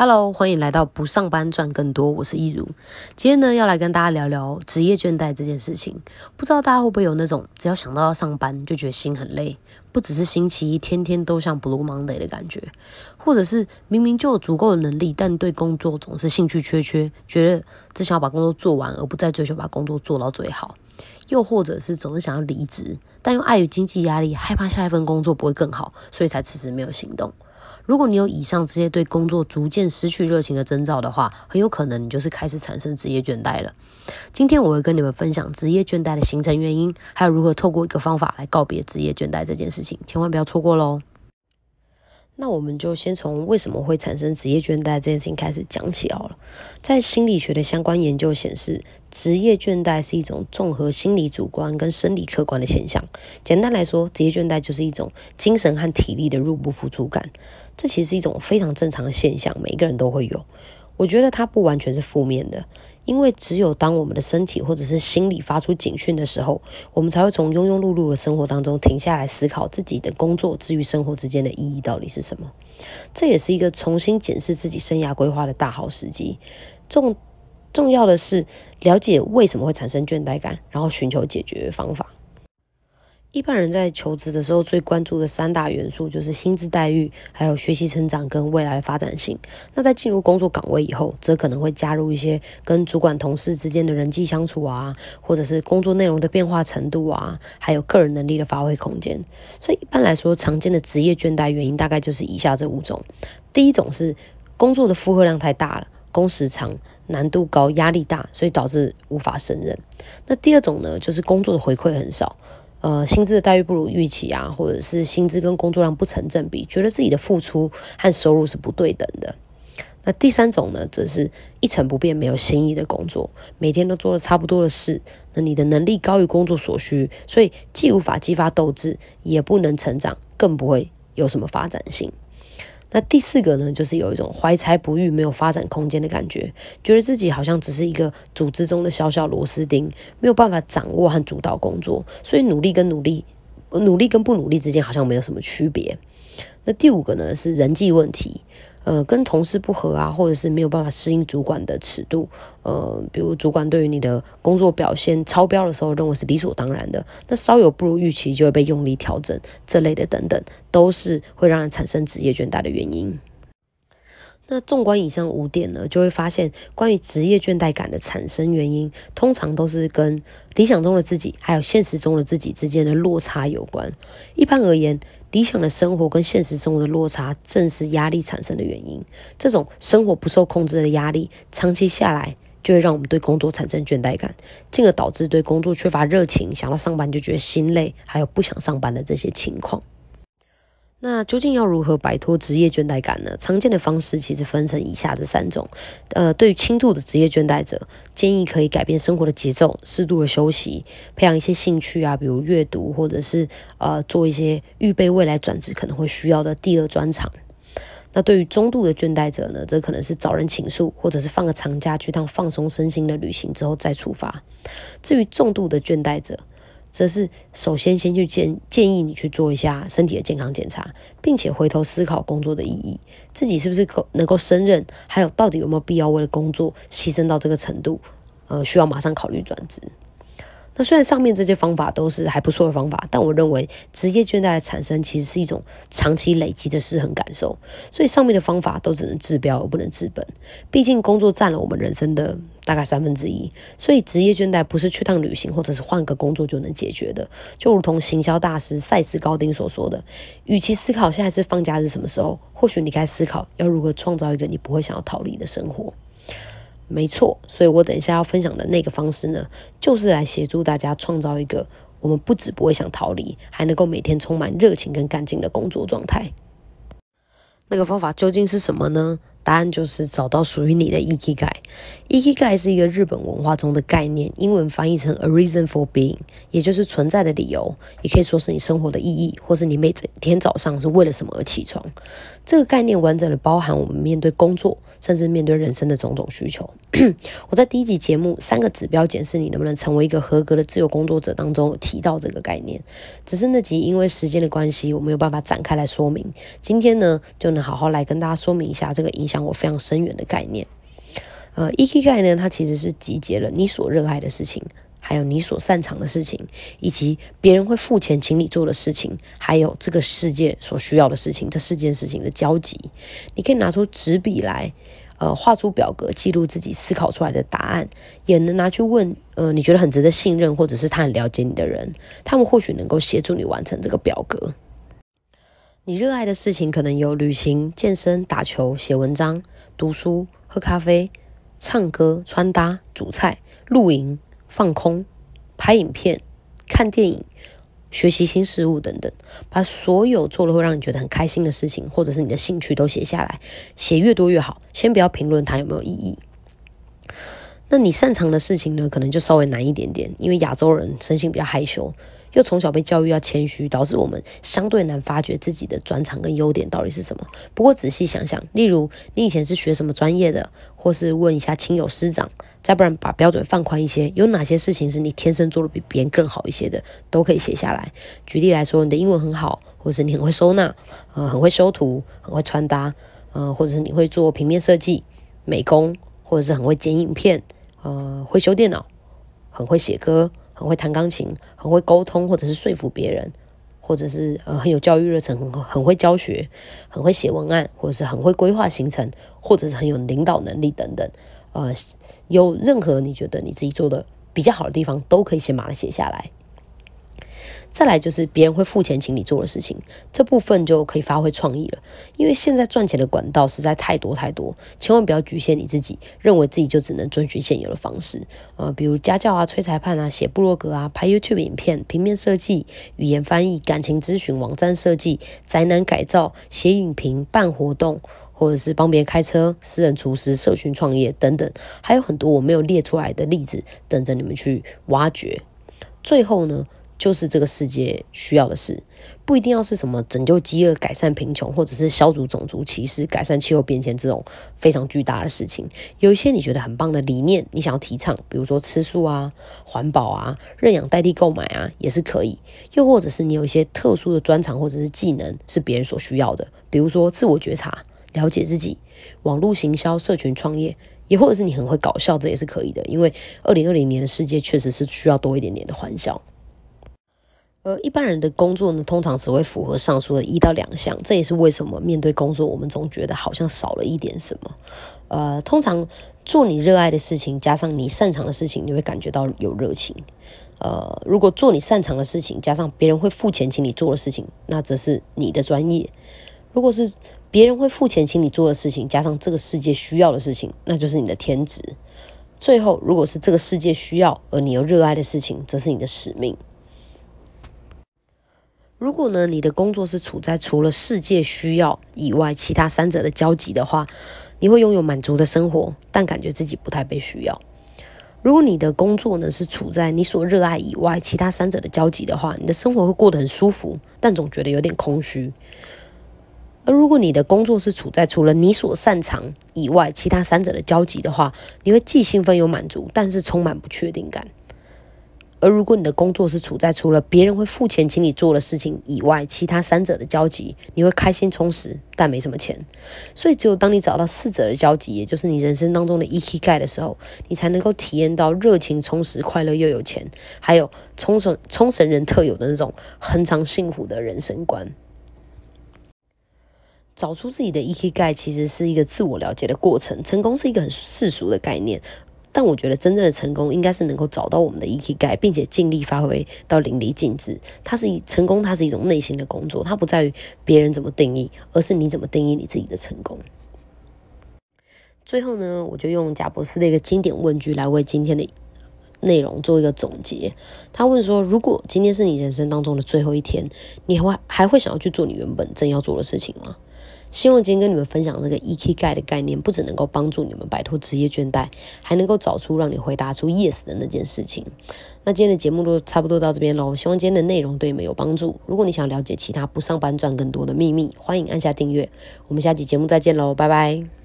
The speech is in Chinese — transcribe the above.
Hello，欢迎来到不上班赚更多，我是易如。今天呢，要来跟大家聊聊职业倦怠这件事情。不知道大家会不会有那种，只要想到要上班，就觉得心很累，不只是星期一，天天都像 Blue Monday 的感觉，或者是明明就有足够的能力，但对工作总是兴趣缺缺，觉得只想要把工作做完，而不再追求把工作做到最好。又或者是总是想要离职，但又碍于经济压力，害怕下一份工作不会更好，所以才迟迟没有行动。如果你有以上这些对工作逐渐失去热情的征兆的话，很有可能你就是开始产生职业倦怠了。今天我会跟你们分享职业倦怠的形成原因，还有如何透过一个方法来告别职业倦怠这件事情，千万不要错过喽。那我们就先从为什么会产生职业倦怠这件事情开始讲起好了。在心理学的相关研究显示，职业倦怠是一种综合心理主观跟生理客观的现象。简单来说，职业倦怠就是一种精神和体力的入不敷出感。这其实是一种非常正常的现象，每个人都会有。我觉得它不完全是负面的，因为只有当我们的身体或者是心理发出警讯的时候，我们才会从庸庸碌碌的生活当中停下来思考自己的工作之于生活之间的意义到底是什么。这也是一个重新检视自己生涯规划的大好时机。重重要的是了解为什么会产生倦怠感，然后寻求解决方法。一般人在求职的时候，最关注的三大元素就是薪资待遇、还有学习成长跟未来发展性。那在进入工作岗位以后，则可能会加入一些跟主管、同事之间的人际相处啊，或者是工作内容的变化程度啊，还有个人能力的发挥空间。所以一般来说，常见的职业倦怠原因大概就是以下这五种：第一种是工作的负荷量太大了，工时长、难度高、压力大，所以导致无法胜任。那第二种呢，就是工作的回馈很少。呃，薪资的待遇不如预期啊，或者是薪资跟工作量不成正比，觉得自己的付出和收入是不对等的。那第三种呢，则是一成不变、没有新意的工作，每天都做了差不多的事。那你的能力高于工作所需，所以既无法激发斗志，也不能成长，更不会有什么发展性。那第四个呢，就是有一种怀才不遇、没有发展空间的感觉，觉得自己好像只是一个组织中的小小螺丝钉，没有办法掌握和主导工作，所以努力跟努力、努力跟不努力之间好像没有什么区别。那第五个呢，是人际问题。呃，跟同事不合啊，或者是没有办法适应主管的尺度，呃，比如主管对于你的工作表现超标的时候，认为是理所当然的，那稍有不如预期就会被用力调整，这类的等等，都是会让人产生职业倦怠的原因。那纵观以上五点呢，就会发现，关于职业倦怠感的产生原因，通常都是跟理想中的自己还有现实中的自己之间的落差有关。一般而言，理想的生活跟现实生活的落差，正是压力产生的原因。这种生活不受控制的压力，长期下来就会让我们对工作产生倦怠感，进而导致对工作缺乏热情，想到上班就觉得心累，还有不想上班的这些情况。那究竟要如何摆脱职业倦怠感呢？常见的方式其实分成以下这三种。呃，对于轻度的职业倦怠者，建议可以改变生活的节奏，适度的休息，培养一些兴趣啊，比如阅读，或者是呃做一些预备未来转职可能会需要的第二专长。那对于中度的倦怠者呢，这可能是找人倾诉，或者是放个长假去趟放松身心的旅行之后再出发。至于重度的倦怠者，则是首先先去建建议你去做一下身体的健康检查，并且回头思考工作的意义，自己是不是够能够胜任，还有到底有没有必要为了工作牺牲到这个程度，呃，需要马上考虑转职。那虽然上面这些方法都是还不错的方法，但我认为职业倦怠的产生其实是一种长期累积的失衡感受，所以上面的方法都只能治标而不能治本。毕竟工作占了我们人生的大概三分之一，所以职业倦怠不是去趟旅行或者是换个工作就能解决的。就如同行销大师塞斯高丁所说的，与其思考下一次放假是什么时候，或许你该思考要如何创造一个你不会想要逃离的生活。没错，所以我等一下要分享的那个方式呢，就是来协助大家创造一个我们不止不会想逃离，还能够每天充满热情跟干劲的工作状态。那个方法究竟是什么呢？答案就是找到属于你的 Ikigai。Ikigai 是一个日本文化中的概念，英文翻译成 A reason for being，也就是存在的理由，也可以说是你生活的意义，或是你每天早上是为了什么而起床。这个概念完整的包含我们面对工作、甚至面对人生的种种需求。我在第一集节目《三个指标检视你能不能成为一个合格的自由工作者》当中提到这个概念，只是那集因为时间的关系，我没有办法展开来说明。今天呢，就能好好来跟大家说明一下这个影响我非常深远的概念。呃，EQ 概呢，它其实是集结了你所热爱的事情。还有你所擅长的事情，以及别人会付钱请你做的事情，还有这个世界所需要的事情，这四件事情的交集，你可以拿出纸笔来，呃，画出表格记录自己思考出来的答案，也能拿去问，呃，你觉得很值得信任或者是他很了解你的人，他们或许能够协助你完成这个表格。你热爱的事情可能有旅行、健身、打球、写文章、读书、喝咖啡、唱歌、穿搭、煮菜、露营。放空、拍影片、看电影、学习新事物等等，把所有做了会让你觉得很开心的事情，或者是你的兴趣都写下来，写越多越好。先不要评论它有没有意义。那你擅长的事情呢，可能就稍微难一点点，因为亚洲人身性比较害羞。又从小被教育要谦虚，导致我们相对难发掘自己的专长跟优点到底是什么。不过仔细想想，例如你以前是学什么专业的，或是问一下亲友师长，再不然把标准放宽一些，有哪些事情是你天生做的比别人更好一些的，都可以写下来。举例来说，你的英文很好，或是你很会收纳，呃，很会修图，很会穿搭，呃，或者是你会做平面设计、美工，或者是很会剪影片，呃，会修电脑，很会写歌。很会弹钢琴，很会沟通，或者是说服别人，或者是呃很有教育热忱，很很会教学，很会写文案，或者是很会规划行程，或者是很有领导能力等等。呃，有任何你觉得你自己做的比较好的地方，都可以先把它写下来。再来就是别人会付钱请你做的事情，这部分就可以发挥创意了。因为现在赚钱的管道实在太多太多，千万不要局限你自己，认为自己就只能遵循现有的方式。呃，比如家教啊、催裁判啊、写部落格啊、拍 YouTube 影片、平面设计、语言翻译、感情咨询、网站设计、宅男改造、写影评、办活动，或者是帮别人开车、私人厨师、社群创业等等，还有很多我没有列出来的例子等着你们去挖掘。最后呢？就是这个世界需要的事，不一定要是什么拯救饥饿、改善贫穷，或者是消除种族歧视、改善气候变迁这种非常巨大的事情。有一些你觉得很棒的理念，你想要提倡，比如说吃素啊、环保啊、认养代替购买啊，也是可以。又或者是你有一些特殊的专长或者是技能是别人所需要的，比如说自我觉察、了解自己、网络行销、社群创业，也或者是你很会搞笑，这也是可以的。因为二零二零年的世界确实是需要多一点点的欢笑。而一般人的工作呢，通常只会符合上述的一到两项，这也是为什么面对工作，我们总觉得好像少了一点什么。呃，通常做你热爱的事情，加上你擅长的事情，你会感觉到有热情。呃，如果做你擅长的事情，加上别人会付钱请你做的事情，那则是你的专业。如果是别人会付钱请你做的事情，加上这个世界需要的事情，那就是你的天职。最后，如果是这个世界需要而你又热爱的事情，则是你的使命。如果呢，你的工作是处在除了世界需要以外其他三者的交集的话，你会拥有满足的生活，但感觉自己不太被需要。如果你的工作呢是处在你所热爱以外其他三者的交集的话，你的生活会过得很舒服，但总觉得有点空虚。而如果你的工作是处在除了你所擅长以外其他三者的交集的话，你会既兴奋又满足，但是充满不确定感。而如果你的工作是处在除了别人会付钱请你做的事情以外，其他三者的交集，你会开心充实，但没什么钱。所以，只有当你找到四者的交集，也就是你人生当中的 E K 盖的时候，你才能够体验到热情充实、快乐又有钱，还有冲绳冲绳人特有的那种恒常幸福的人生观。找出自己的 E K 盖，其实是一个自我了解的过程。成功是一个很世俗的概念。但我觉得真正的成功应该是能够找到我们的 E K 盖，并且尽力发挥到淋漓尽致。它是一成功，它是一种内心的工作，它不在于别人怎么定义，而是你怎么定义你自己的成功。最后呢，我就用贾博士的一个经典问句来为今天的内容做一个总结。他问说：如果今天是你人生当中的最后一天，你会还会想要去做你原本正要做的事情吗？希望今天跟你们分享这个 E K 盖的概念，不只能够帮助你们摆脱职业倦怠，还能够找出让你回答出 yes 的那件事情。那今天的节目都差不多到这边喽，希望今天的内容对你们有帮助。如果你想了解其他不上班赚更多的秘密，欢迎按下订阅。我们下期节目再见喽，拜拜。